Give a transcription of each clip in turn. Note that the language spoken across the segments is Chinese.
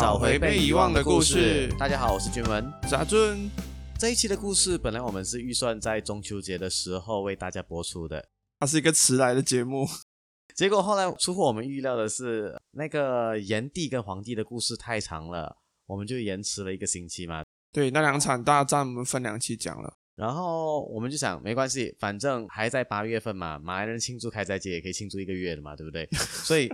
找回被遗忘的故事。大家好，我是君文。杂尊，这一期的故事本来我们是预算在中秋节的时候为大家播出的，它是一个迟来的节目。结果后来出乎我们预料的是，那个炎帝跟黄帝的故事太长了，我们就延迟了一个星期嘛。对，那两场大战我们分两期讲了。然后我们就想，没关系，反正还在八月份嘛，马来人庆祝开斋节也可以庆祝一个月的嘛，对不对？所以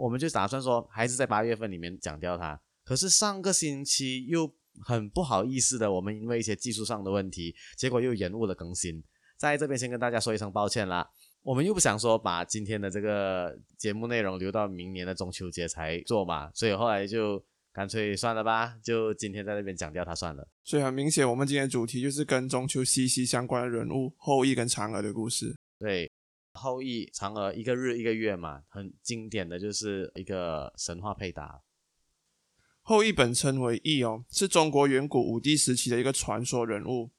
我们就打算说，还是在八月份里面讲掉它。可是上个星期又很不好意思的，我们因为一些技术上的问题，结果又延误了更新。在这边先跟大家说一声抱歉啦。我们又不想说把今天的这个节目内容留到明年的中秋节才做嘛，所以后来就。干脆算了吧，就今天在那边讲掉它算了。所以很明显，我们今天主题就是跟中秋息息相关的人物后羿跟嫦娥的故事。对，后羿、嫦娥一个日一个月嘛，很经典的就是一个神话配搭。后羿本称为羿哦，是中国远古武帝时期的一个传说人物。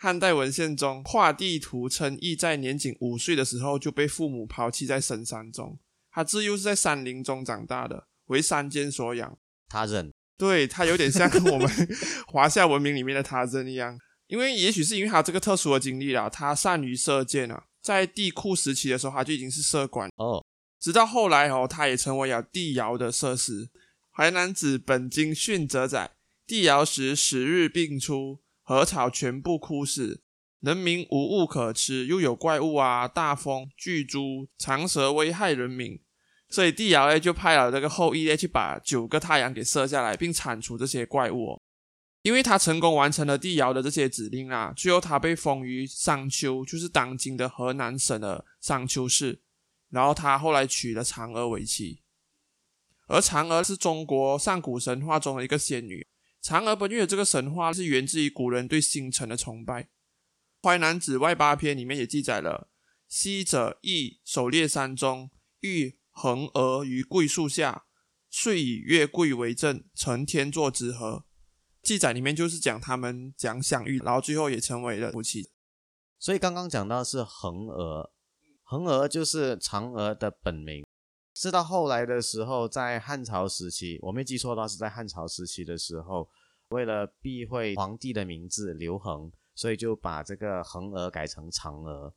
汉代文献中画地图称羿在年仅五岁的时候就被父母抛弃在深山中，他自幼是在山林中长大的，为山间所养。他人，对他有点像我们华夏文明里面的他人一样，因为也许是因为他这个特殊的经历啦，他善于射箭啊，在帝喾时期的时候他就已经是社管哦，直到后来哦，他也成为了帝尧的设施。淮南子本经训则载，帝尧时十日并出，禾草全部枯死，人民无物可吃，又有怪物啊，大风、巨猪、长蛇危害人民。所以帝尧呢就派了这个后羿呢去把九个太阳给射下来，并铲除这些怪物。因为他成功完成了帝尧的这些指令啊，最后他被封于商丘，就是当今的河南省的商丘市。然后他后来娶了嫦娥为妻，而嫦娥是中国上古神话中的一个仙女。嫦娥奔月这个神话是源自于古人对星辰的崇拜，《淮南子外八篇》里面也记载了：昔者羿狩猎山中，遇。横娥于桂树下，遂以月桂为证，成天作之合。记载里面就是讲他们讲相遇，然后最后也成为了夫妻。所以刚刚讲到是横娥，横娥就是嫦娥的本名。是到后来的时候，在汉朝时期，我没记错的话是在汉朝时期的时候，为了避讳皇帝的名字刘恒，所以就把这个横娥改成嫦娥。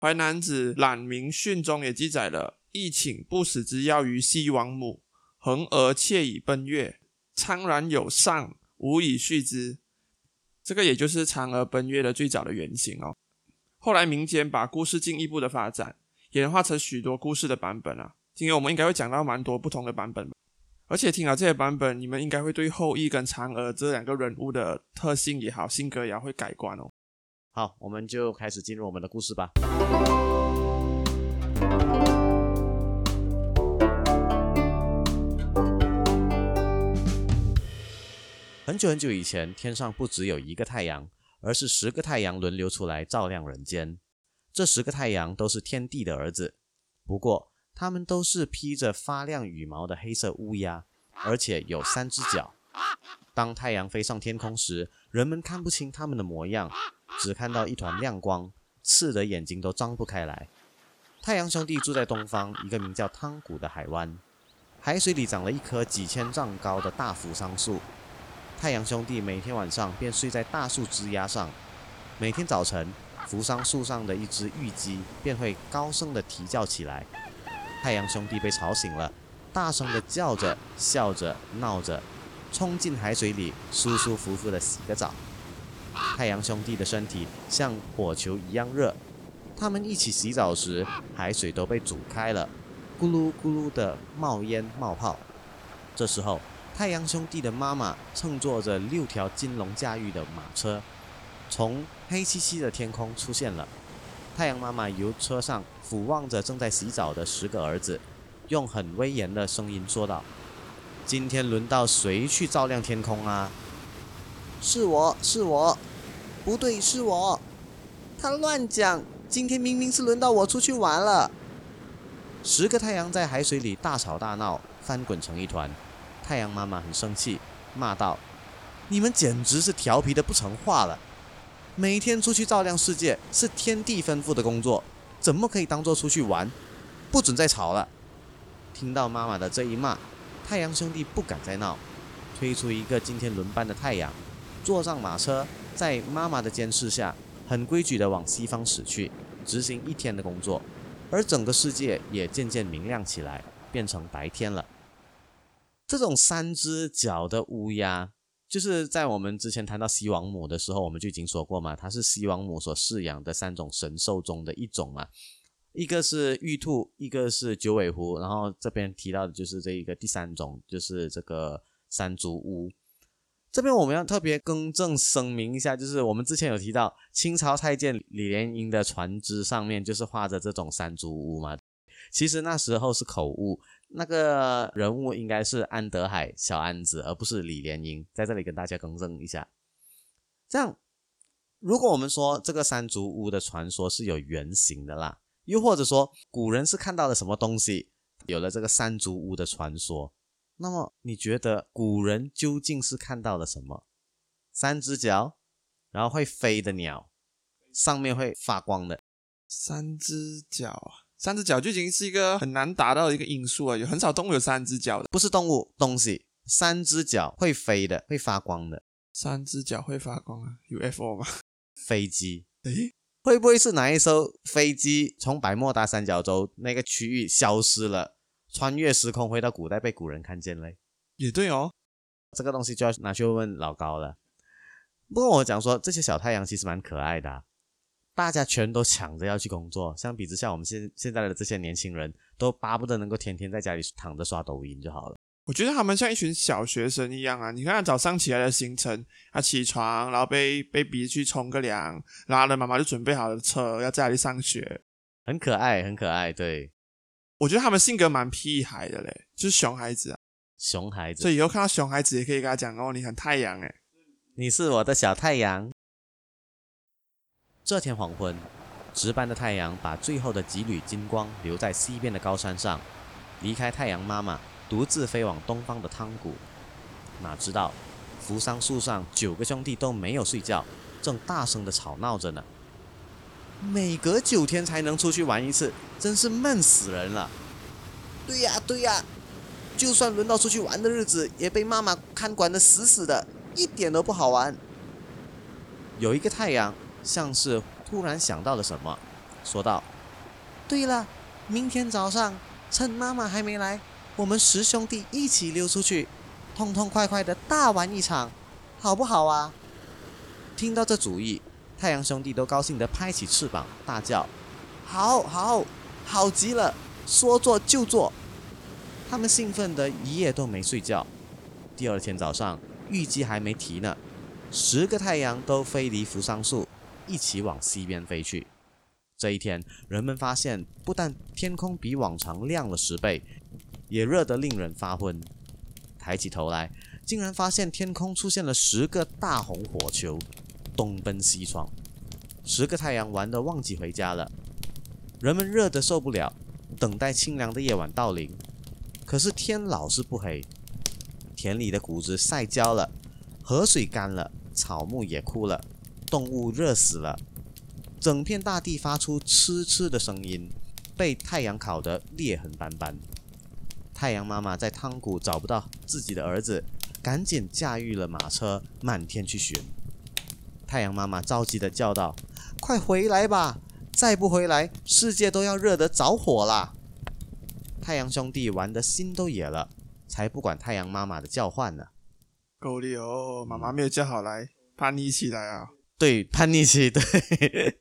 淮南子览明训中也记载了。亦请不死之药于西王母，恒娥妾以奔月，苍然有上，无以续之。这个也就是嫦娥奔月的最早的原型哦。后来民间把故事进一步的发展，演化成许多故事的版本啊。今天我们应该会讲到蛮多不同的版本，而且听了这些版本，你们应该会对后羿跟嫦娥这两个人物的特性也好，性格也好会改观哦。好，我们就开始进入我们的故事吧。很久很久以前，天上不只有一个太阳，而是十个太阳轮流出来照亮人间。这十个太阳都是天帝的儿子，不过他们都是披着发亮羽毛的黑色乌鸦，而且有三只脚。当太阳飞上天空时，人们看不清他们的模样，只看到一团亮光，刺得眼睛都张不开来。太阳兄弟住在东方一个名叫汤谷的海湾，海水里长了一棵几千丈高的大扶桑树。太阳兄弟每天晚上便睡在大树枝丫上，每天早晨，扶桑树上的一只玉鸡便会高声地啼叫起来。太阳兄弟被吵醒了，大声地叫着、笑着、闹着，冲进海水里，舒舒服服地洗个澡。太阳兄弟的身体像火球一样热，他们一起洗澡时，海水都被煮开了，咕噜咕噜地冒烟冒泡。这时候，太阳兄弟的妈妈乘坐着六条金龙驾驭的马车，从黑漆漆的天空出现了。太阳妈妈由车上俯望着正在洗澡的十个儿子，用很威严的声音说道：“今天轮到谁去照亮天空啊？”“是我是我，不对，是我。”他乱讲，今天明明是轮到我出去玩了。十个太阳在海水里大吵大闹，翻滚成一团。太阳妈妈很生气，骂道：“你们简直是调皮的不成话了！每天出去照亮世界是天地吩咐的工作，怎么可以当做出去玩？不准再吵了！”听到妈妈的这一骂，太阳兄弟不敢再闹，推出一个今天轮班的太阳，坐上马车，在妈妈的监视下，很规矩地往西方驶去，执行一天的工作。而整个世界也渐渐明亮起来，变成白天了。这种三只脚的乌鸦，就是在我们之前谈到西王母的时候，我们就已经说过嘛，它是西王母所饲养的三种神兽中的一种嘛。一个是玉兔，一个是九尾狐，然后这边提到的就是这一个第三种，就是这个山竹乌。这边我们要特别更正声明一下，就是我们之前有提到清朝太监李莲英的船只上面就是画着这种山竹屋嘛，其实那时候是口误，那个人物应该是安德海小安子，而不是李莲英，在这里跟大家更正一下。这样，如果我们说这个山竹屋的传说是有原型的啦，又或者说古人是看到了什么东西，有了这个山竹屋的传说。那么你觉得古人究竟是看到了什么？三只脚，然后会飞的鸟，上面会发光的。三只脚，三只脚就已经是一个很难达到的一个因素啊。有很少动物有三只脚的，不是动物，东西。三只脚会飞的，会发光的。三只脚会发光啊？UFO 吗？飞机？诶，会不会是哪一艘飞机从百慕达三角洲那个区域消失了？穿越时空回到古代被古人看见嘞，也对哦，这个东西就要拿去问老高了。不过我讲说这些小太阳其实蛮可爱的，大家全都抢着要去工作。相比之下，我们现现在的这些年轻人都巴不得能够天天在家里躺着刷抖音就好了。我觉得他们像一群小学生一样啊！你看早上起来的行程，他起床，然后被被逼去冲个凉，然后呢妈妈就准备好了车要在家里上学，很可爱，很可爱，对。我觉得他们性格蛮屁孩的嘞，就是熊孩子啊，熊孩子。所以以后看到熊孩子也可以跟他讲哦，你很太阳哎，你是我的小太阳。这天黄昏，值班的太阳把最后的几缕金光留在西边的高山上，离开太阳妈妈，独自飞往东方的汤谷。哪知道，扶桑树上九个兄弟都没有睡觉，正大声的吵闹着呢。每隔九天才能出去玩一次，真是闷死人了。对呀对呀，就算轮到出去玩的日子，也被妈妈看管的死死的，一点都不好玩。有一个太阳像是突然想到了什么，说道：“对了，明天早上趁妈妈还没来，我们十兄弟一起溜出去，痛痛快快的大玩一场，好不好啊？”听到这主意。太阳兄弟都高兴地拍起翅膀，大叫：“好好好极了！说做就做。”他们兴奋得一夜都没睡觉。第二天早上，玉鸡还没啼呢，十个太阳都飞离扶桑树，一起往西边飞去。这一天，人们发现，不但天空比往常亮了十倍，也热得令人发昏。抬起头来，竟然发现天空出现了十个大红火球。东奔西闯，十个太阳玩得忘记回家了。人们热得受不了，等待清凉的夜晚到临。可是天老是不黑，田里的谷子晒焦了，河水干了，草木也枯了，动物热死了，整片大地发出呲呲的声音，被太阳烤得裂痕斑斑。太阳妈妈在汤谷找不到自己的儿子，赶紧驾驭了马车，满天去寻。太阳妈妈着急地叫道：“快回来吧！再不回来，世界都要热得着火啦！”太阳兄弟玩得心都野了，才不管太阳妈妈的叫唤呢。狗力哦，妈妈没有叫好来，叛逆起来啊！对，叛逆期，对。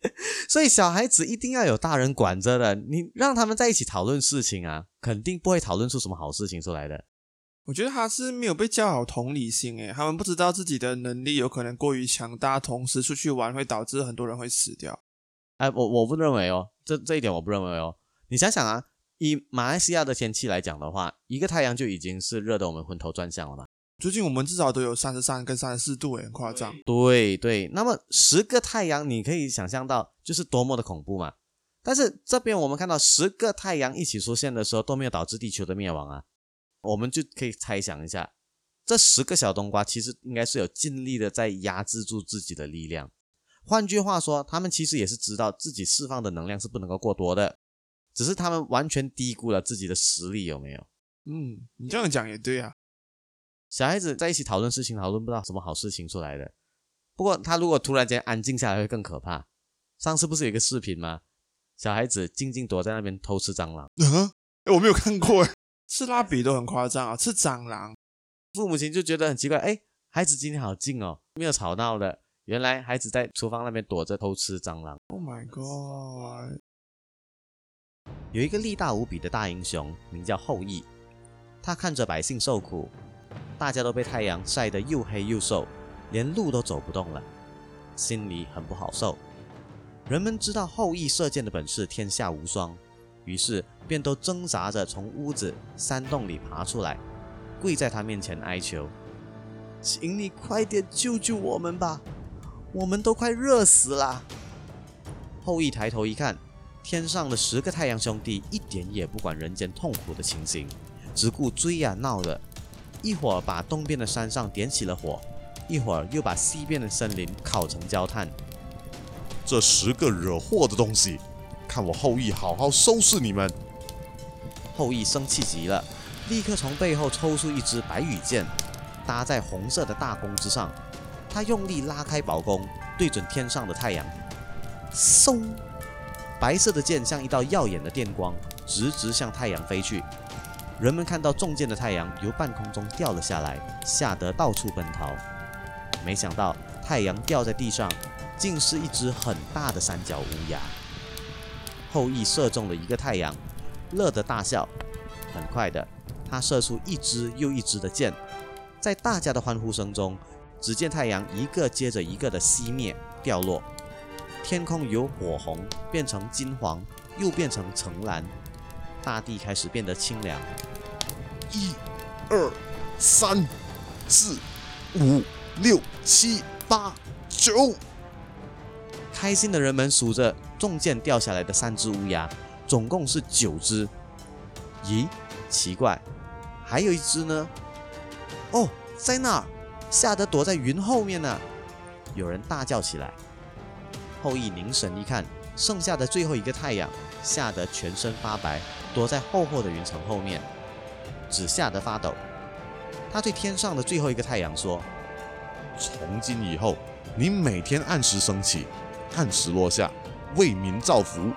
所以小孩子一定要有大人管着的，你让他们在一起讨论事情啊，肯定不会讨论出什么好事情出来的。我觉得他是没有被教好同理心，诶，他们不知道自己的能力有可能过于强大，同时出去玩会导致很多人会死掉。哎，我我不认为哦，这这一点我不认为哦。你想想啊，以马来西亚的天气来讲的话，一个太阳就已经是热得我们昏头转向了嘛。最近我们至少都有三十三跟三十四度，很夸张。对对，那么十个太阳，你可以想象到就是多么的恐怖嘛。但是这边我们看到十个太阳一起出现的时候，都没有导致地球的灭亡啊。我们就可以猜想一下，这十个小冬瓜其实应该是有尽力的在压制住自己的力量。换句话说，他们其实也是知道自己释放的能量是不能够过多的，只是他们完全低估了自己的实力，有没有？嗯，你这样讲也对啊。小孩子在一起讨论事情，讨论不到什么好事情出来的。不过他如果突然间安静下来，会更可怕。上次不是有一个视频吗？小孩子静静躲在那边偷吃蟑螂，嗯，哎，我没有看过哎，吃蜡笔都很夸张啊，吃蟑螂，父母亲就觉得很奇怪，哎，孩子今天好静哦，没有吵闹的。原来孩子在厨房那边躲着偷吃蟑螂。Oh my god！有一个力大无比的大英雄，名叫后羿。他看着百姓受苦，大家都被太阳晒得又黑又瘦，连路都走不动了，心里很不好受。人们知道后羿射箭的本事天下无双，于是便都挣扎着从屋子、山洞里爬出来，跪在他面前哀求：“请你快点救救我们吧，我们都快热死了。”后羿抬头一看，天上的十个太阳兄弟一点也不管人间痛苦的情形，只顾追呀闹的，一会儿把东边的山上点起了火，一会儿又把西边的森林烤成焦炭。这十个惹祸的东西，看我后羿好好收拾你们！后羿生气极了，立刻从背后抽出一支白羽箭，搭在红色的大弓之上。他用力拉开宝弓，对准天上的太阳，嗖！白色的箭像一道耀眼的电光，直直向太阳飞去。人们看到中箭的太阳由半空中掉了下来，吓得到处奔逃。没想到太阳掉在地上，竟是一只很大的三角乌鸦。后羿射中了一个太阳，乐得大笑。很快的，他射出一支又一支的箭，在大家的欢呼声中，只见太阳一个接着一个的熄灭掉落，天空由火红变成金黄，又变成橙蓝，大地开始变得清凉。一、二、三、四、五、六、七、八、九。开心的人们数着中箭掉下来的三只乌鸦，总共是九只。咦，奇怪，还有一只呢？哦，在那儿，吓得躲在云后面呢。有人大叫起来。后羿凝神一看，剩下的最后一个太阳，吓得全身发白，躲在厚厚的云层后面，只吓得发抖。他对天上的最后一个太阳说：“从今以后，你每天按时升起，按时落下，为民造福。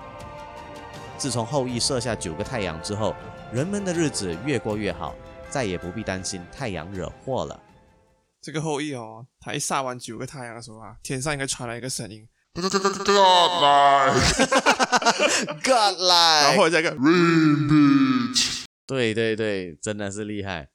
自从后羿射下九个太阳之后，人们的日子越过越好，再也不必担心太阳惹祸了。这个后羿哦，他一杀完九个太阳的时候啊，天上应该传来一个声音，God 来 God 然来，后再，Repeat。对对对，真的是厉害。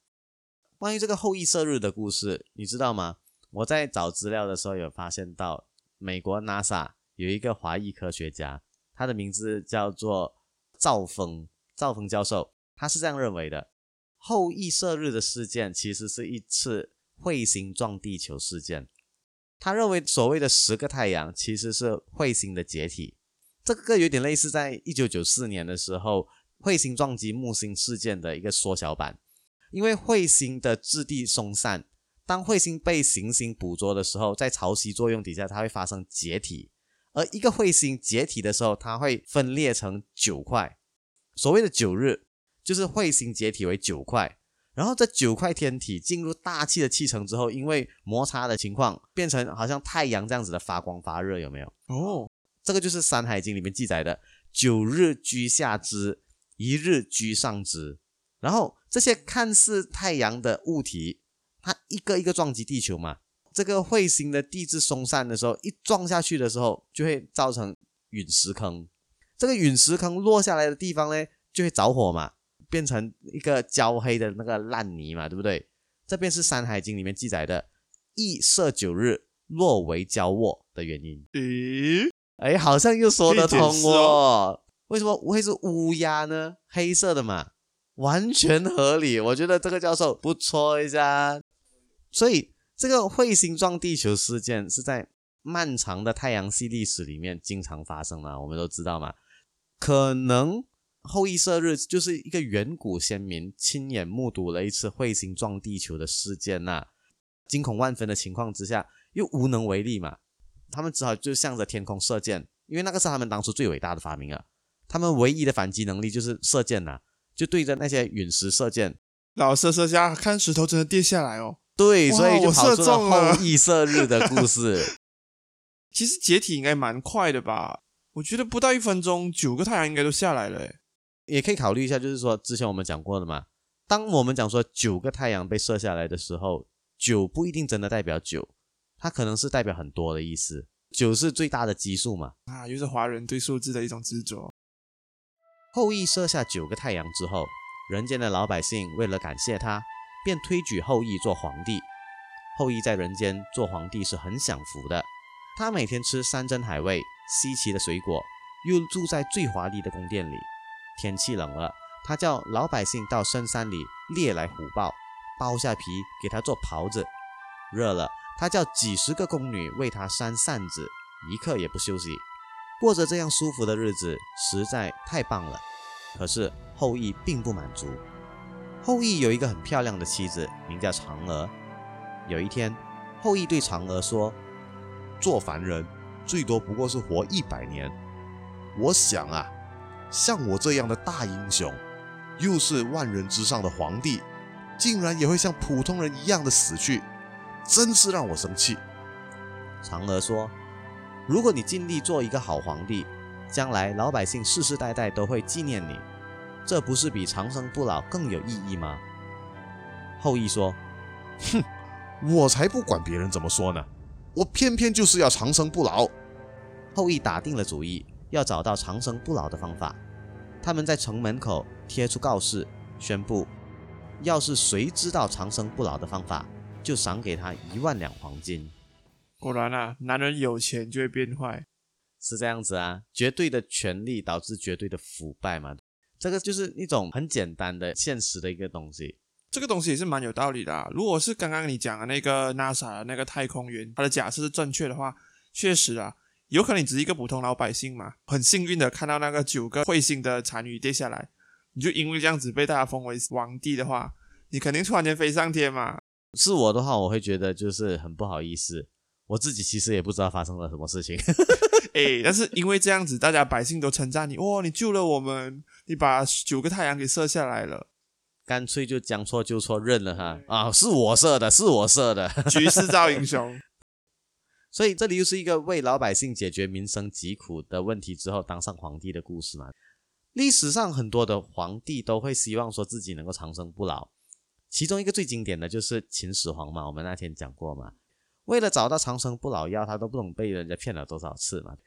关于这个后羿射日的故事，你知道吗？我在找资料的时候有发现到，美国 NASA 有一个华裔科学家，他的名字叫做赵峰，赵峰教授，他是这样认为的：后羿射日的事件其实是一次彗星撞地球事件。他认为所谓的十个太阳其实是彗星的解体，这个有点类似在一九九四年的时候彗星撞击木星事件的一个缩小版。因为彗星的质地松散，当彗星被行星捕捉的时候，在潮汐作用底下，它会发生解体。而一个彗星解体的时候，它会分裂成九块。所谓的九日，就是彗星解体为九块。然后这九块天体进入大气的气层之后，因为摩擦的情况，变成好像太阳这样子的发光发热，有没有？哦，这个就是《山海经》里面记载的“九日居下之，一日居上之”。然后这些看似太阳的物体，它一个一个撞击地球嘛。这个彗星的地质松散的时候，一撞下去的时候，就会造成陨石坑。这个陨石坑落下来的地方呢，就会着火嘛，变成一个焦黑的那个烂泥嘛，对不对？这便是《山海经》里面记载的“羿射九日，落为焦沃”的原因。咦，哎，好像又说得通哦哦。为什么会是乌鸦呢？黑色的嘛，完全合理。我觉得这个教授不错一下。所以这个彗星撞地球事件是在漫长的太阳系历史里面经常发生的，我们都知道嘛。可能后羿射日就是一个远古先民亲眼目睹了一次彗星撞地球的事件呐、惊恐万分的情况之下，又无能为力嘛。他们只好就向着天空射箭，因为那个是他们当初最伟大的发明啊。他们唯一的反击能力就是射箭呐、就对着那些陨石射箭，老射射下，看石头真的跌下来哦。对，所以就我射跑出中了后羿射日的故事。其实解体应该蛮快的吧？我觉得不到一分钟，九个太阳应该都下来了。诶也可以考虑一下，就是说之前我们讲过的嘛，当我们讲说九个太阳被射下来的时候，九不一定真的代表九，它可能是代表很多的意思。九是最大的基数嘛。啊，又是华人对数字的一种执着。后羿射下九个太阳之后，人间的老百姓为了感谢他，便推举后羿做皇帝。后羿在人间做皇帝是很享福的，他每天吃山珍海味、稀奇的水果，又住在最华丽的宫殿里。天气冷了，他叫老百姓到深山里猎来虎豹，剥下皮给他做袍子；热了，他叫几十个宫女为他扇扇子，一刻也不休息。过着这样舒服的日子，实在太棒了。可是后羿并不满足。后羿有一个很漂亮的妻子，名叫嫦娥。有一天，后羿对嫦娥说做凡人最多不过是活一百年。我想啊，像我这样的大英雄，又是万人之上的皇帝，竟然也会像普通人一样的死去，真是让我生气。：“嫦娥说，如果你尽力做一个好皇帝，将来老百姓世世代代都会纪念你，这不是比长生不老更有意义吗？”后羿说哼我才不管别人怎么说呢，我偏偏就是要长生不老。：“后羿打定了主意，要找到长生不老的方法。他们在城门口贴出告示，宣布，要是谁知道长生不老的方法，就赏给他一万两黄金。果然啊，男人有钱就会变坏。是这样子啊，绝对的权力导致绝对的腐败嘛，这个就是一种很简单的现实的一个东西。这个东西也是蛮有道理的、啊。如果是刚刚你讲的那个 NASA 的那个太空员，他的假设是正确的话，确实啊，有可能你只是一个普通老百姓嘛，很幸运的看到那个九个彗星的残余跌下来，你就因为这样子被大家封为王帝的话，你肯定突然间飞上天嘛。是我的话，我会觉得就是很不好意思，我自己其实也不知道发生了什么事情。哎，但是因为这样子，大家百姓都称赞你，哇，你救了我们，你把九个太阳给射下来了，干脆就将错就错，认了哈啊，是我射的，是我射的。局势造英雄。所以这里又是一个为老百姓解决民生疾苦的问题之后当上皇帝的故事嘛。历史上很多的皇帝都会希望说自己能够长生不老，其中一个最经典的就是秦始皇嘛，我们那天讲过嘛。为了找到长生不老药，他都不懂被人家骗了多少次嘛。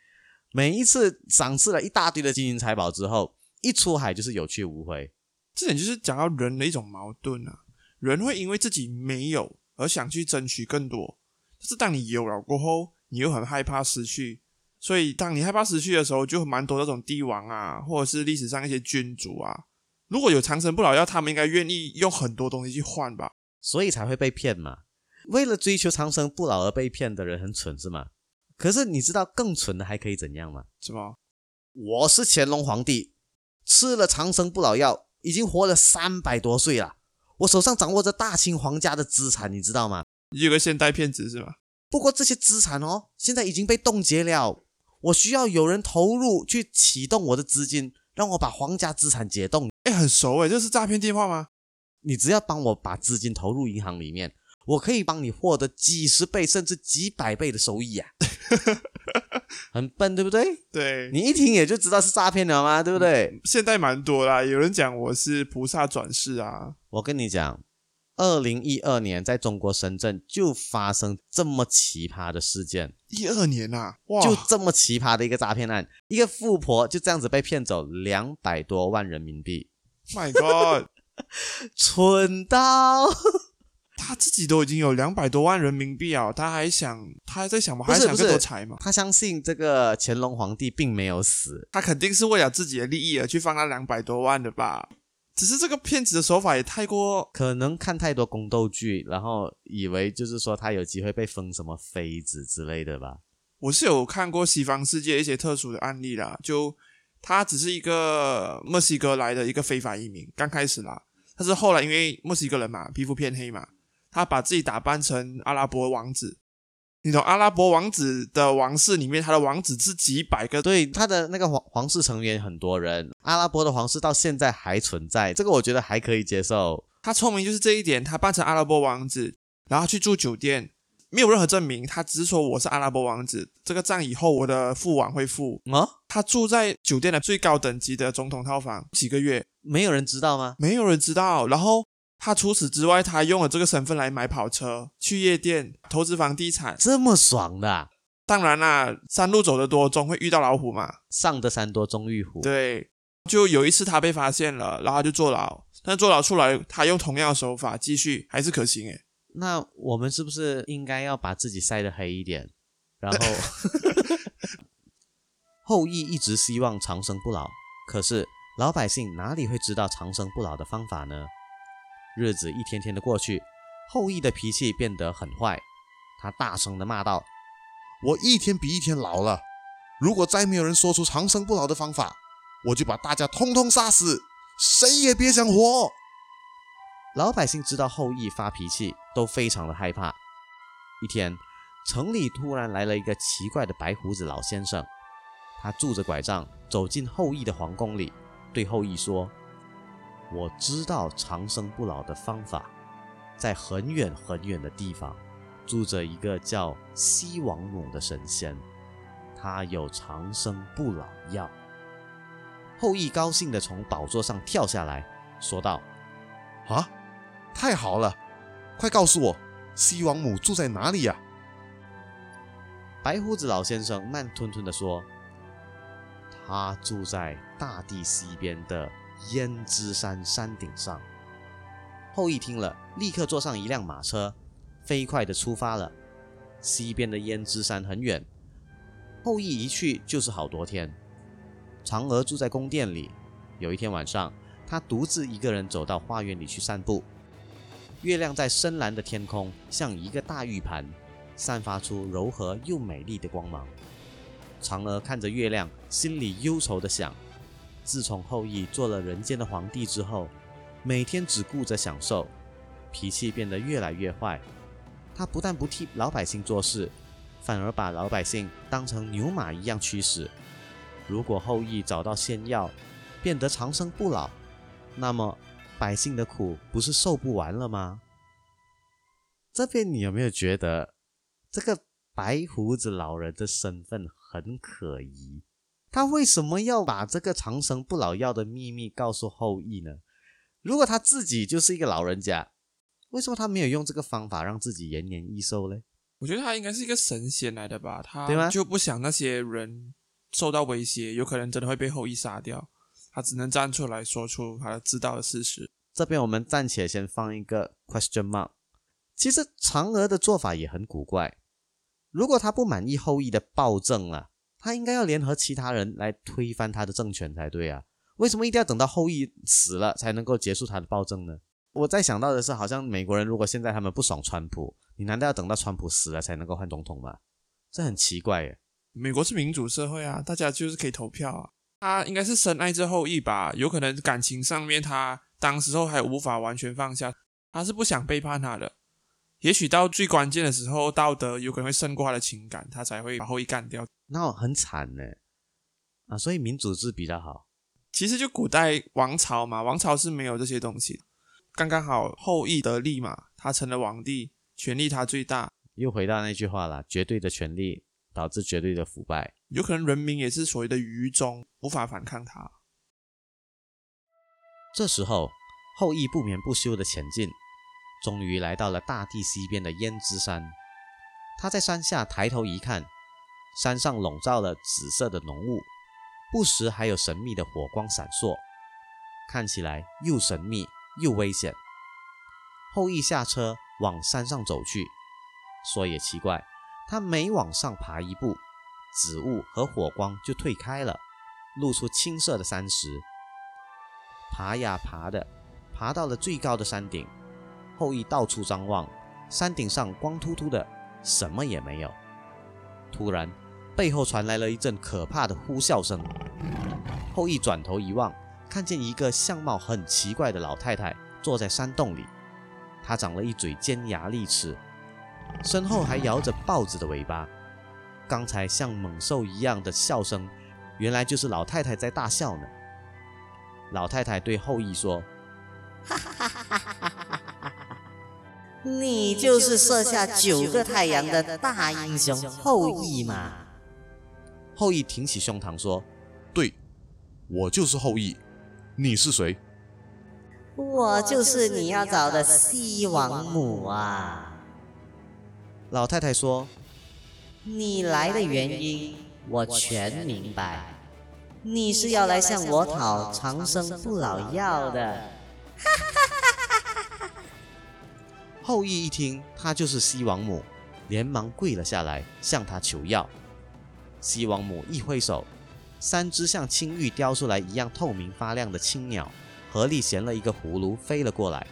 每一次赏赐了一大堆的金银财宝之后，一出海就是有去无回。这点就是讲到人的一种矛盾啊，人会因为自己没有而想去争取更多，但是当你有了过后，你又很害怕失去，所以当你害怕失去的时候，就蛮多那种帝王啊，或者是历史上一些君主啊，如果有长生不老药，他们应该愿意用很多东西去换吧？所以才会被骗嘛。为了追求长生不老而被骗的人很蠢是吗？可是你知道更蠢的还可以怎样吗？是吗？我是乾隆皇帝，吃了长生不老药，已经活了三百多岁了。我手上掌握着大清皇家的资产，你知道吗？你有个现代骗子是吗？不过这些资产哦，现在已经被冻结了。我需要有人投入去启动我的资金，让我把皇家资产解冻。哎，很熟哎，这是诈骗电话吗？你只要帮我把资金投入银行里面，我可以帮你获得几十倍甚至几百倍的收益啊！很笨，对不对？对，你一听也就知道是诈骗了嘛，对不对？现在蛮多啦，有人讲我是菩萨转世啊，我跟你讲，二零一二年在中国深圳就发生这么奇葩的事件，一二年呐、哇，就这么奇葩的一个诈骗案，一个富婆就这样子被骗走两百多万人民币，My God，蠢到他自己都已经有两百多万人民币啊，他还想，他还在想吗？还想更多财嘛？他相信这个乾隆皇帝并没有死，他肯定是为了自己的利益而去放那两百多万的吧？只是这个骗子的手法也太过……可能看太多宫斗剧，然后以为就是说他有机会被封什么妃子之类的吧。我是有看过西方世界一些特殊的案例啦，就他只是一个墨西哥来的一个非法移民，刚开始啦，但是后来因为墨西哥人嘛，皮肤偏黑嘛，他把自己打扮成阿拉伯王子。你懂阿拉伯王子的王室里面，他的王子是几百个，对，他的那个皇皇室成员很多人，阿拉伯的皇室到现在还存在，这个我觉得还可以接受。他聪明就是这一点，他扮成阿拉伯王子，然后去住酒店，没有任何证明，他只是说我是阿拉伯王子，这个账以后我的父王会付。啊，他住在酒店的最高等级的总统套房几个月，没有人知道吗？没有人知道。然后他除此之外，他用了这个身份来买跑车、去夜店、投资房地产。这么爽的啊、当然啦，山路走得多，总会遇到老虎嘛。上得山多终遇虎。对，就有一次他被发现了，然后他就坐牢。但坐牢出来，他用同样的手法继续，还是可行诶。那我们是不是应该要把自己晒得黑一点？然后 后羿一直希望长生不老，可是老百姓哪里会知道长生不老的方法呢？日子一天天的过去，后羿的脾气变得很坏，他大声的骂道我一天比一天老了，如果再没有人说出长生不老的方法，我就把大家通通杀死，谁也别想活。：“老百姓知道后羿发脾气，都非常的害怕。”一天，城里突然来了一个奇怪的白胡子老先生，他拄着拐杖走进后羿的皇宫里，对后羿说：“我知道长生不老的方法，在很远很远的地方，住着一个叫西王母的神仙，他有长生不老药。”后羿高兴地从宝座上跳下来，说道：“啊，太好了！快告诉我，西王母住在哪里呀、白胡子老先生慢吞吞地说：“他住在大地西边的胭脂山山顶上。”后羿听了，立刻坐上一辆马车，飞快地出发了。西边的胭脂山很远，后羿一去就是好多天。嫦娥住在宫殿里，有一天晚上，她独自一个人走到花园里去散步。月亮在深蓝的天空像一个大玉盘，散发出柔和又美丽的光芒。嫦娥看着月亮，心里忧愁地想：自从后羿做了人间的皇帝之后，每天只顾着享受，脾气变得越来越坏。他不但不替老百姓做事，反而把老百姓当成牛马一样驱使。如果后羿找到仙药，变得长生不老，那么百姓的苦不是受不完了吗？这边你有没有觉得这个白胡子老人的身份很可疑？他为什么要把这个长生不老药的秘密告诉后羿呢？如果他自己就是一个老人家，为什么他没有用这个方法让自己延年益寿嘞？我觉得他应该是一个神仙来的吧，他就不想那些人受到威胁，有可能真的会被后羿杀掉，他只能站出来说出他知道的事实。这边我们暂且先放一个 question mark。其实嫦娥的做法也很古怪，如果他不满意后羿的暴政啊，他应该要联合其他人来推翻他的政权才对啊。为什么一定要等到后羿死了才能够结束他的暴政呢？我在想到的是，好像美国人如果现在他们不爽川普，你难道要等到川普死了才能够换总统吗？这很奇怪耶。美国是民主社会啊，大家就是可以投票啊。他应该是深爱着后羿吧，有可能感情上面他当时候还无法完全放下，他是不想背叛他的。也许到最关键的时候，道德有可能会胜过他的情感，他才会把后羿干掉。那很惨呢，啊，所以民主制比较好。其实就古代王朝嘛，王朝是没有这些东西，刚刚好后羿得利嘛，他成了皇帝，权力他最大，又回到那句话了，绝对的权力导致绝对的腐败。有可能人民也是所谓的愚忠，无法反抗他。这时候，后羿不眠不休的前进，终于来到了大地西边的胭脂山。他在山下抬头一看，山上笼罩了紫色的浓雾，不时还有神秘的火光闪烁，看起来又神秘又危险。后羿下车往山上走去，说也奇怪，他每往上爬一步，紫雾和火光就退开了，露出青色的山石。爬呀爬的，爬到了最高的山顶。后羿到处张望，山顶上光秃秃的，什么也没有。突然，背后传来了一阵可怕的呼啸声。后羿转头一望，看见一个相貌很奇怪的老太太坐在山洞里，她长了一嘴尖牙利齿，身后还摇着豹子的尾巴。刚才像猛兽一样的笑声，原来就是老太太在大笑呢。老太太对后羿说：“你就是射下九个太阳的大英雄后羿嘛？后羿挺起胸膛说对，我就是后羿。你是谁？我就是你要找的西王母啊！：“老太太说，你来的原因我全明白，你是要来向我讨长生不老药的。后羿一听他就是西王母，连忙跪了下来，向她求药。西王母一挥手，三只像青玉雕出来一样透明发亮的青鸟，合力衔了一个葫芦飞了过来，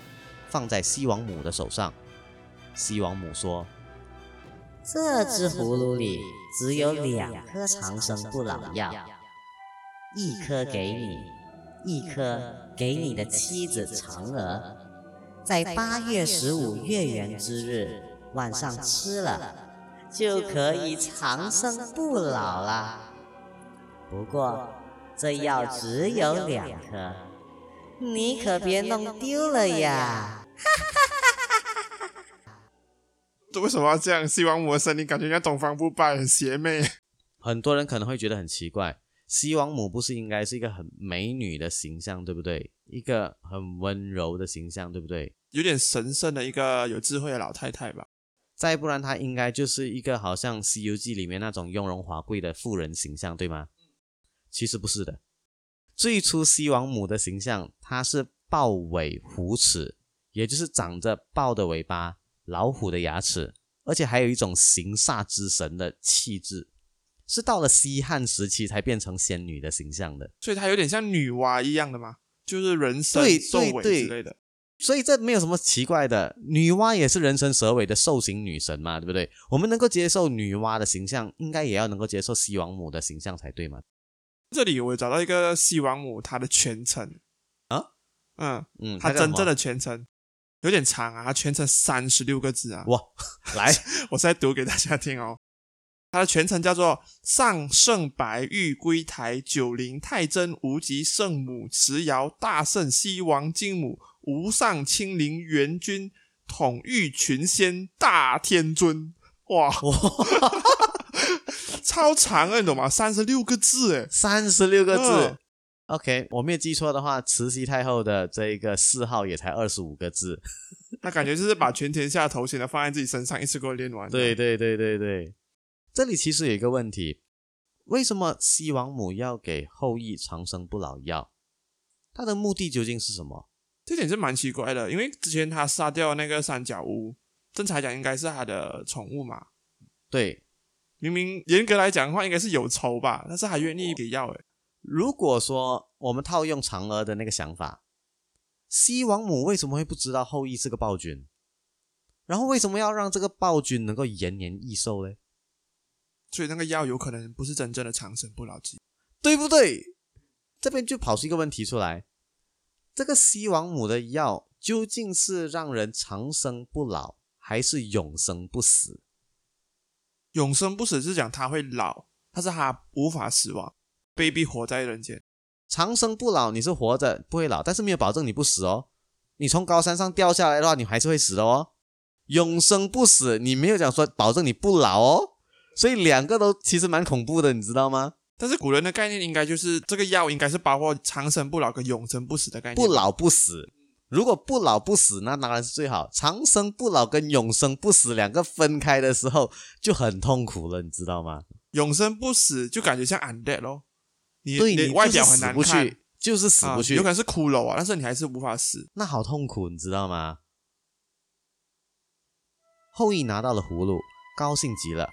放在西王母的手上。西王母说这只葫芦里只有两颗长生不老药，一颗给你，一颗给你的妻子嫦娥，在八月十五月圆之日晚上吃了，就可以长生不老啦。不过这药只有两颗，你可别弄丢了呀。这为什么要这样？西王母的声音感觉像东方不败，很邪魅。很多人可能会觉得很奇怪，西王母不是应该是一个很美女的形象，对不对？一个很温柔的形象，对不对？有点神圣的一个有智慧的老太太吧。再不然，他应该就是一个好像《西游记》里面那种雍容华贵的富人形象，对吗？其实不是的，最初西王母的形象，她是豹尾虎齿，也就是长着豹的尾巴、老虎的牙齿，而且还有一种行煞之神的气质，是到了西汉时期才变成仙女的形象的。所以她有点像女娲一样的嘛，就是人身对兽尾对对之类的。所以这没有什么奇怪的，女娲也是人身蛇尾的兽形女神嘛，对不对？我们能够接受女娲的形象，应该也要能够接受西王母的形象才对嘛？这里我找到一个西王母她的全称啊，嗯，嗯，她真正的全称有点长啊，她全称三十六个字啊。哇，来，我再读给大家听哦。它的全称叫做上圣白玉龟台九灵太真无极圣母慈瑶大圣西王金母无上清灵元君统御群仙大天尊。哇，超长啊，你懂吗？三十六个字哎。三十六个字。嗯 OK，我没有记错的话，慈禧太后的这一个谥号也才二十五个字。那感觉就是把全天下头衔都放在自己身上，一次给我练完。对，对对对对，这里其实有一个问题，为什么西王母要给后羿长生不老药？他的目的究竟是什么？这点是蛮奇怪的，因为之前他杀掉那个三角屋，正常来讲应该是他的宠物嘛。对，明明严格来讲的话，应该是有仇吧，但是还愿意给药诶。如果说我们套用嫦娥的那个想法，西王母为什么会不知道后羿是个暴君？然后为什么要让这个暴君能够延年益寿嘞？所以那个药有可能不是真正的长生不老剂。对不对？这边就跑出一个问题出来：这个西王母的药究竟是让人长生不老，还是永生不死？永生不死是讲他会老，但是他无法死亡，被逼活在人间。长生不老，你是活着不会老，但是没有保证你不死哦。你从高山上掉下来的话，你还是会死的哦。永生不死，你没有讲说保证你不老哦。所以两个都其实蛮恐怖的，你知道吗？但是古人的概念应该就是这个药应该是包括长生不老跟永生不死的概念。不，老不死，如果不老不死，那当然是最好。长生不老跟永生不死两个分开的时候就很痛苦了，你知道吗？永生不死就感觉像 undead 咯，你对，你你外表死不很难看，去，就是死不去，啊有可能是骷髅啊，但是你还是无法死。那好痛苦，你知道吗？后羿拿到了葫芦，高兴极了，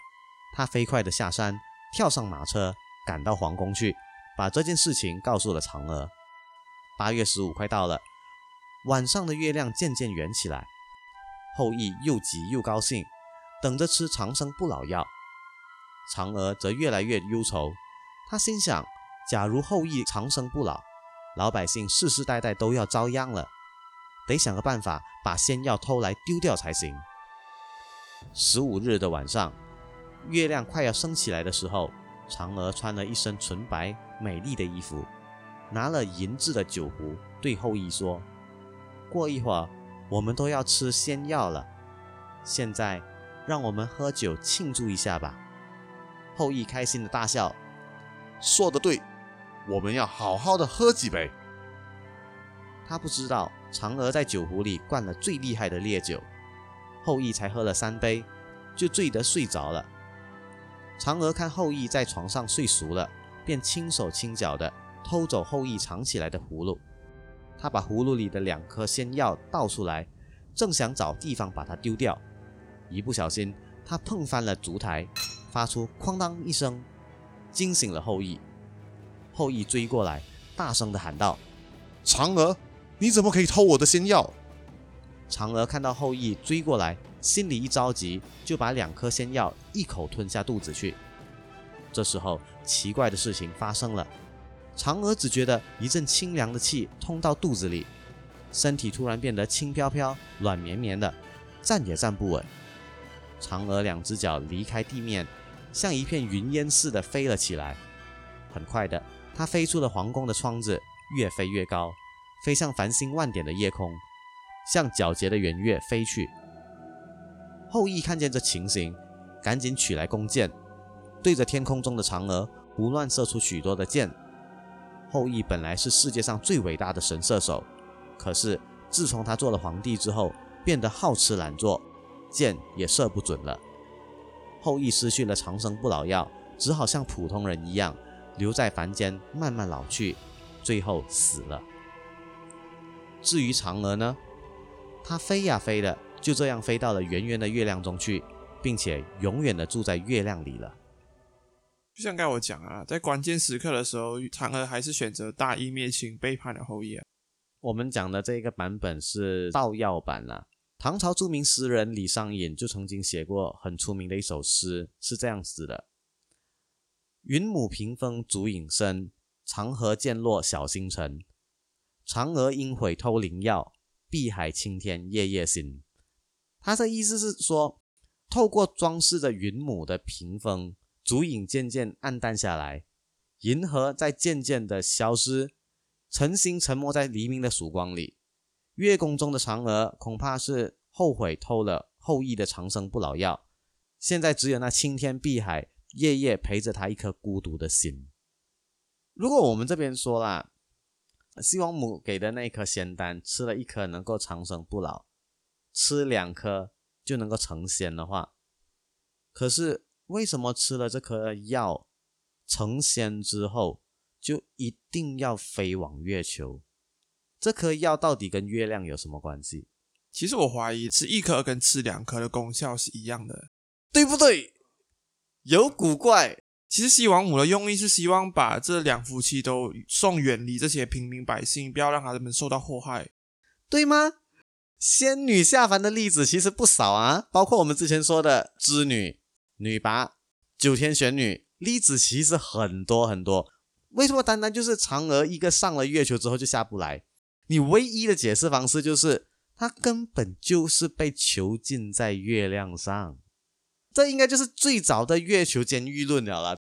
他飞快的下山，跳上马车，赶到皇宫去，把这件事情告诉了嫦娥。八月十五快到了，晚上的月亮渐渐圆起来，后羿又急又高兴，等着吃长生不老药。嫦娥则越来越忧愁，她心想：假如后羿长生不老，老百姓世世代代都要遭殃了，得想个办法把仙药偷来丢掉才行。十五日的晚上，月亮快要升起来的时候，嫦娥穿了一身纯白美丽的衣服，拿了银制的酒壶，对后羿说：“过一会儿我们都要吃仙药了。现在，让我们喝酒庆祝一下吧。后羿开心的大笑。说的对，我们要好好的喝几杯。他不知道嫦娥在酒壶里灌了最厉害的烈酒，后羿才喝了三杯，就醉得睡着了。嫦娥看后羿在床上睡熟了，便轻手轻脚的偷走后羿藏起来的葫芦。他把葫芦里的两颗仙药倒出来，正想找地方把它丢掉，一不小心他碰翻了烛台，发出哐当一声，惊醒了后羿。后羿追过来，大声的喊道：“嫦娥，你怎么可以偷我的仙药？”嫦娥看到后羿追过来，心里一着急，就把两颗仙药一口吞下肚子去。这时候，奇怪的事情发生了，嫦娥只觉得一阵清凉的气通到肚子里，身体突然变得轻飘飘、软绵绵的，站也站不稳。嫦娥两只脚离开地面，像一片云烟似的飞了起来。很快的，她飞出了皇宫的窗子，越飞越高，飞向繁星万点的夜空。向皎洁的圆月飞去。后羿看见这情形，赶紧取来弓箭，对着天空中的嫦娥胡乱射出许多的箭。后羿本来是世界上最伟大的神射手，可是自从他做了皇帝之后，变得好吃懒做，箭也射不准了。后羿失去了长生不老药，只好像普通人一样，留在凡间慢慢老去，最后死了。至于嫦娥呢？她飞呀飞的，就这样飞到了圆圆的月亮中去，并且永远的住在月亮里了。就像该我讲啊，在关键时刻的时候，嫦娥还是选择大义灭亲，背叛了后羿啊。我们讲的这个版本是盗药版啦。唐朝著名诗人李商隐就曾经写过很出名的一首诗，是这样子的：云母屏风烛影深，长河渐落晓星沉。嫦娥应悔偷灵药。碧海青天夜夜心，他的意思是说，透过装饰着云母的屏风，烛影渐渐暗淡下来，银河在渐渐的消失，晨星沉没在黎明的曙光里。月宫中的嫦娥恐怕是后悔偷了后羿的长生不老药，现在只有那青天碧海夜夜陪着他一颗孤独的心。如果我们这边说啦。西王母给的那颗仙丹，吃了一颗能够长生不老，吃两颗就能够成仙的话，可是为什么吃了这颗药，成仙之后就一定要飞往月球？这颗药到底跟月亮有什么关系？其实我怀疑吃一颗跟吃两颗的功效是一样的，对不对？有古怪。其实西王母的用意是希望把这两夫妻都送远离这些平民百姓，不要让他们受到祸害，对吗？仙女下凡的例子其实不少啊，包括我们之前说的织女、女拔、九天玄女，例子其实很多很多。为什么单单就是嫦娥一个上了月球之后就下不来？你唯一的解释方式就是她根本就是被囚禁在月亮上，这应该就是最早的月球监狱论了啦。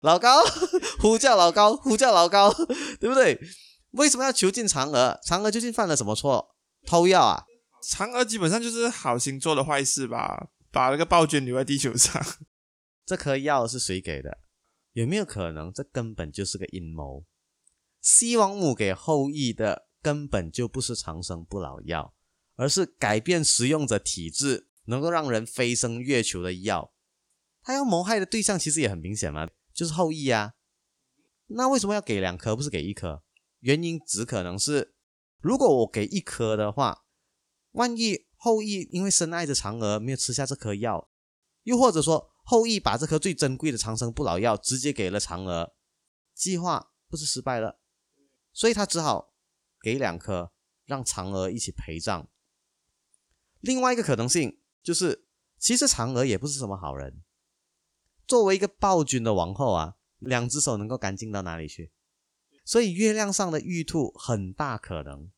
老高 呼叫老高呼叫老高，对不对？为什么要囚禁嫦娥？嫦娥究竟犯了什么错？偷药啊？嫦娥基本上就是好心做的坏事吧，把那个暴君留在地球上。这颗药是谁给的？有没有可能这根本就是个阴谋？西王母给后羿的根本就不是长生不老药，而是改变使用者体质，能够让人飞升月球的药。他要谋害的对象其实也很明显嘛。就是后羿啊，那为什么要给两颗，不是给一颗？原因只可能是，如果我给一颗的话，万一后羿因为深爱着嫦娥，没有吃下这颗药，又或者说后羿把这颗最珍贵的长生不老药直接给了嫦娥，计划不是失败了？所以他只好给两颗，让嫦娥一起陪葬。另外一个可能性就是，其实嫦娥也不是什么好人。作为一个暴君的王后啊，两只手能够干净到哪里去？所以月亮上的玉兔很大可能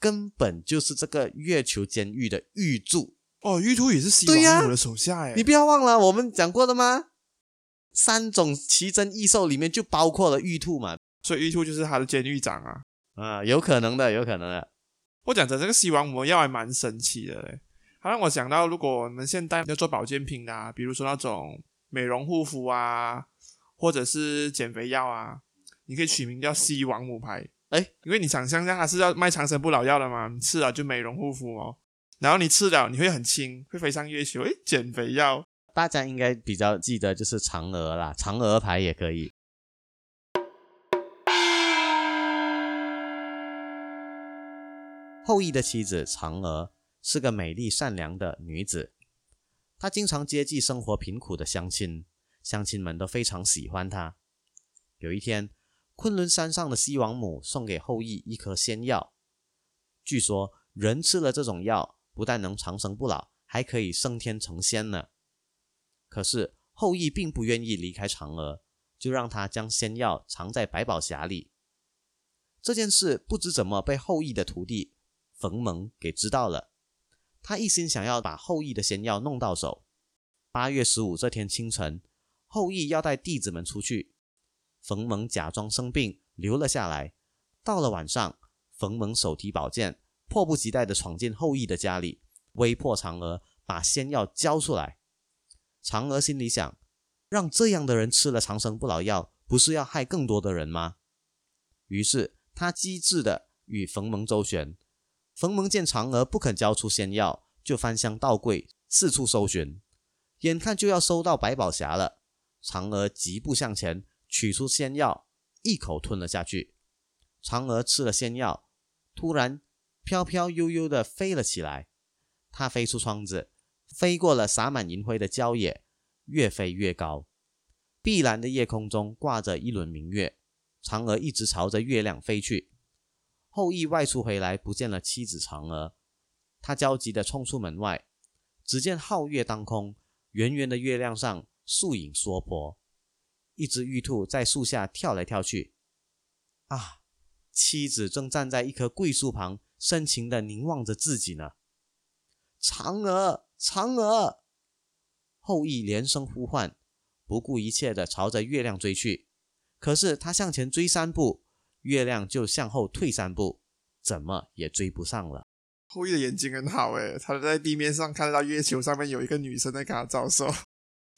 根本就是这个月球监狱的玉柱哦。玉兔也是西王母的手下哎，你不要忘了我们讲过的吗？三种奇珍异兽里面就包括了玉兔嘛，所以玉兔就是他的监狱长啊啊，有可能的，有可能的。我讲真，这个西王母药还蛮神奇的嘞，它让我想到，如果我们现代要做保健品的、啊，比如说那种美容护肤啊，或者是减肥药啊，你可以取名叫西王母牌。哎，因为你想象一下，它是要卖长生不老药的嘛，你吃了就美容护肤哦，然后你吃了你会很轻，会飞上月球。哎，减肥药，大家应该比较记得就是嫦娥啦，嫦娥牌也可以。后羿的妻子嫦娥是个美丽善良的女子，她经常接济生活贫苦的乡亲，乡亲们都非常喜欢她。有一天，昆仑山上的西王母送给后羿一颗仙药，据说人吃了这种药，不但能长生不老，还可以升天成仙呢。可是后羿并不愿意离开嫦娥，就让他将仙药藏在百宝匣里。这件事不知怎么被后羿的徒弟冯蒙给知道了，他一心想要把后羿的仙药弄到手。八月十五这天清晨，后羿要带弟子们出去。冯蒙假装生病留了下来。到了晚上，冯蒙手提宝剑，迫不及待地闯进后羿的家里，威迫嫦娥把仙药交出来。嫦娥心里想：让这样的人吃了长生不老药，不是要害更多的人吗？于是她机智地与冯蒙周旋。冯蒙见嫦娥不肯交出仙药，就翻箱倒柜，四处搜寻。眼看就要搜到百宝匣了，嫦娥疾步向前。取出仙药，一口吞了下去。嫦娥吃了仙药，突然飘飘悠悠地飞了起来。她飞出窗子，飞过了洒满银灰的郊野，越飞越高。碧蓝的夜空中挂着一轮明月，嫦娥一直朝着月亮飞去。后羿外出回来，不见了妻子嫦娥，他焦急地冲出门外，只见皓月当空，圆圆的月亮上树影娑婆。一只玉兔在树下跳来跳去，啊，妻子正站在一棵桂树旁，深情的凝望着自己呢。嫦娥，嫦娥！后羿连声呼唤，不顾一切的朝着月亮追去。可是他向前追三步，月亮就向后退三步，怎么也追不上了。后羿的眼睛很好诶，他在地面上看到月球上面有一个女生在跟他招手。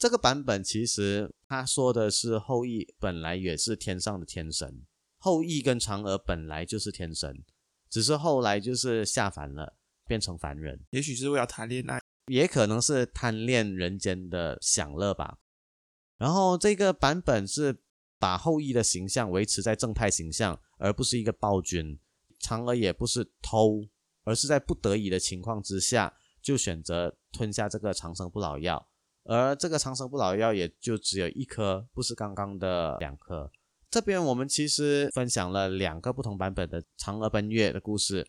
这个版本其实他说的是后羿本来也是天上的天神，后羿跟嫦娥本来就是天神，只是后来就是下凡了，变成凡人。也许是为了谈恋爱，也可能是贪恋人间的享乐吧。然后这个版本是把后羿的形象维持在正派形象，而不是一个暴君。嫦娥也不是偷，而是在不得已的情况之下，就选择吞下这个长生不老药。而这个长生不老药也就只有一颗，不是刚刚的两颗。这边我们其实分享了两个不同版本的嫦娥奔月的故事，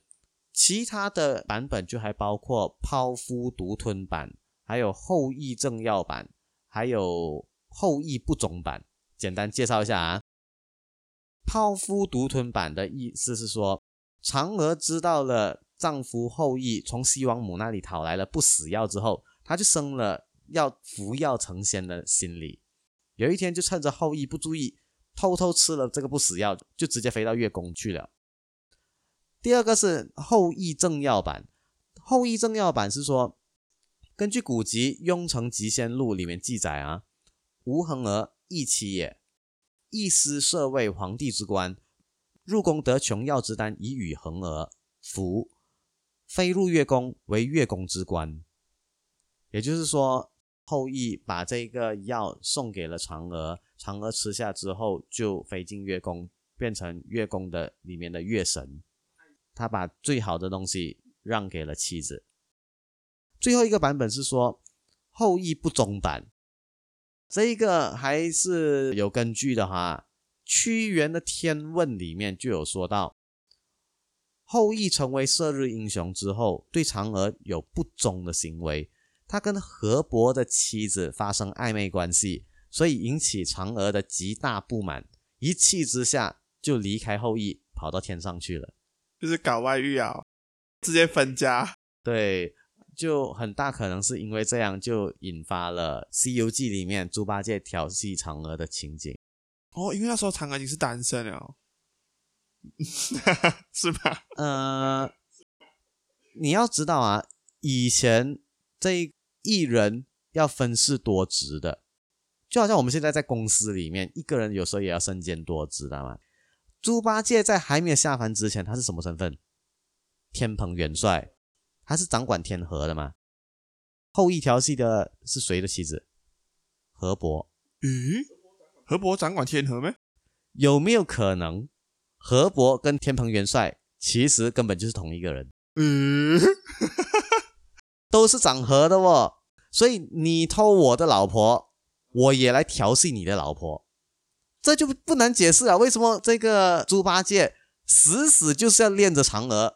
其他的版本就还包括剖腹独吞版，还有后羿正药版，还有后羿不忠版。简单介绍一下啊，剖腹独吞版的意思是说，嫦娥知道了丈夫后羿从西王母那里讨来了不死药之后，她就生了。要服药成仙的心理，有一天就趁着后羿不注意，偷偷吃了这个不死药，就直接飞到月宫去了。第二个是后羿正药版，后羿正药版是说，根据古籍《雍城集仙录》里面记载啊，吴恒儿义妻也，义师设为皇帝之官，入宫得琼药之丹，以与恒娥服，飞入月宫为月宫之官，也就是说。后羿把这个药送给了嫦娥，嫦娥吃下之后就飞进月宫，变成月宫的里面的月神。他把最好的东西让给了妻子。最后一个版本是说后羿不忠版，这一个还是有根据的哈。屈原的《天问》里面就有说到，后羿成为射日英雄之后，对嫦娥有不忠的行为。他跟河伯的妻子发生暧昧关系，所以引起嫦娥的极大不满，一气之下就离开后羿，跑到天上去了，就是搞外遇啊，直接分家。对，就很大可能是因为这样，就引发了《西游记》里面猪八戒调戏嫦娥的情景。哦，因为那时候嫦娥已经是单身了，是吧？呃。你要知道啊，以前这一人要分饰多职的，就好像我们现在在公司里面，一个人有时候也要身兼多职，知道吗？猪八戒在还没有下凡之前，他是什么身份？天蓬元帅，他是掌管天河的嘛。后一条戏的是谁的妻子？河伯。咦，河伯掌管天河咩？有没有可能，河伯跟天蓬元帅其实根本就是同一个人？嗯，都是长河的哦。所以你偷我的老婆，我也来调戏你的老婆，这就不难解释了。为什么这个猪八戒死死就是要恋着嫦娥，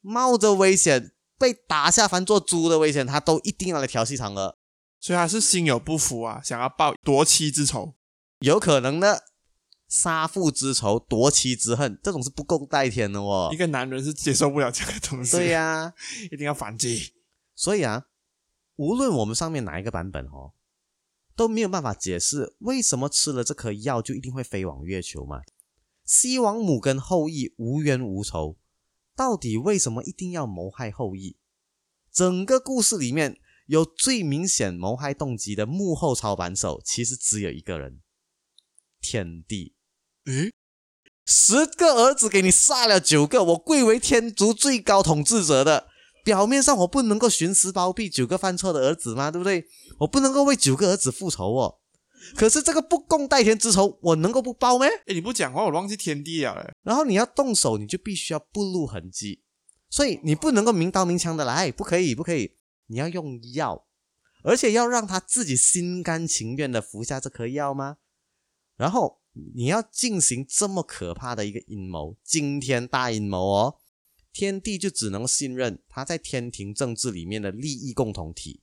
冒着危险被打下凡做猪的危险，他都一定要来调戏嫦娥？所以他是心有不服啊，想要报夺妻之仇。有可能呢，杀父之仇，夺妻之恨，这种是不共戴天的哦一。个男人是接受不了这个东西，对、呀、一定要反击。所以啊，无论我们上面哪一个版本哦，都没有办法解释为什么吃了这颗药就一定会飞往月球嘛。西王母跟后羿无冤无仇，到底为什么一定要谋害后羿？整个故事里面有最明显谋害动机的幕后操盘手，其实只有一个人：天帝。诶，十个儿子给你杀了九个，我贵为天族最高统治者的，表面上我不能够徇私包庇九个犯错的儿子吗？对不对？我不能够为九个儿子复仇哦。可是这个不共戴天之仇，我能够不报咩？哎，你不讲话，我忘记天地了嘞。然后你要动手，你就必须要不露痕迹，所以你不能够明刀明枪的来，不可以，不可以，你要用药，而且要让他自己心甘情愿的服下这颗药吗？然后你要进行这么可怕的一个阴谋，惊天大阴谋哦，天帝就只能信任他在天庭政治里面的利益共同体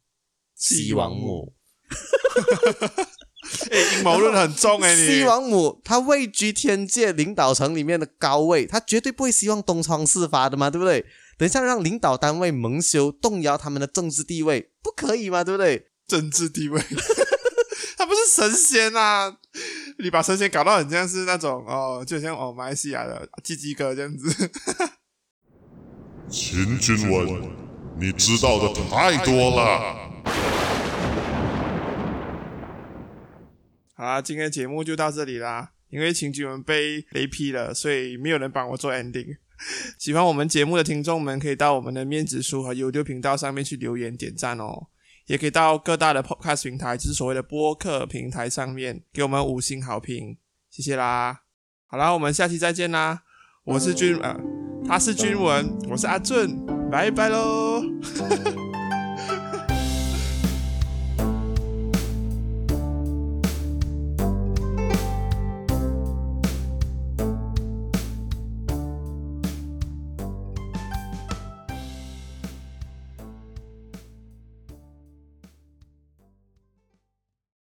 西王母。哎，阴谋论很重。西王母她位居天界领导层里面的高位，她绝对不会希望东窗事发的嘛，对不对？等一下让领导单位蒙羞，动摇他们的政治地位，不可以嘛，对不对？政治地位，他不是神仙啊！你把神仙搞到很像是那种哦，就像哦马来西亚的鸡鸡哥这样子。秦君文，你知道的太多了。好啦，今天的节目就到这里啦。因为秦君文被雷劈了，所以没有人帮我做 ending。喜欢我们节目的听众们，可以到我们的面子书和 YouTube 频道上面去留言点赞哦，也可以到各大的 Podcast 平台，就是所谓的播客平台上面给我们五星好评，谢谢啦。好啦，我们下期再见啦。我是君啊，他是君文，我是阿俊，拜拜喽。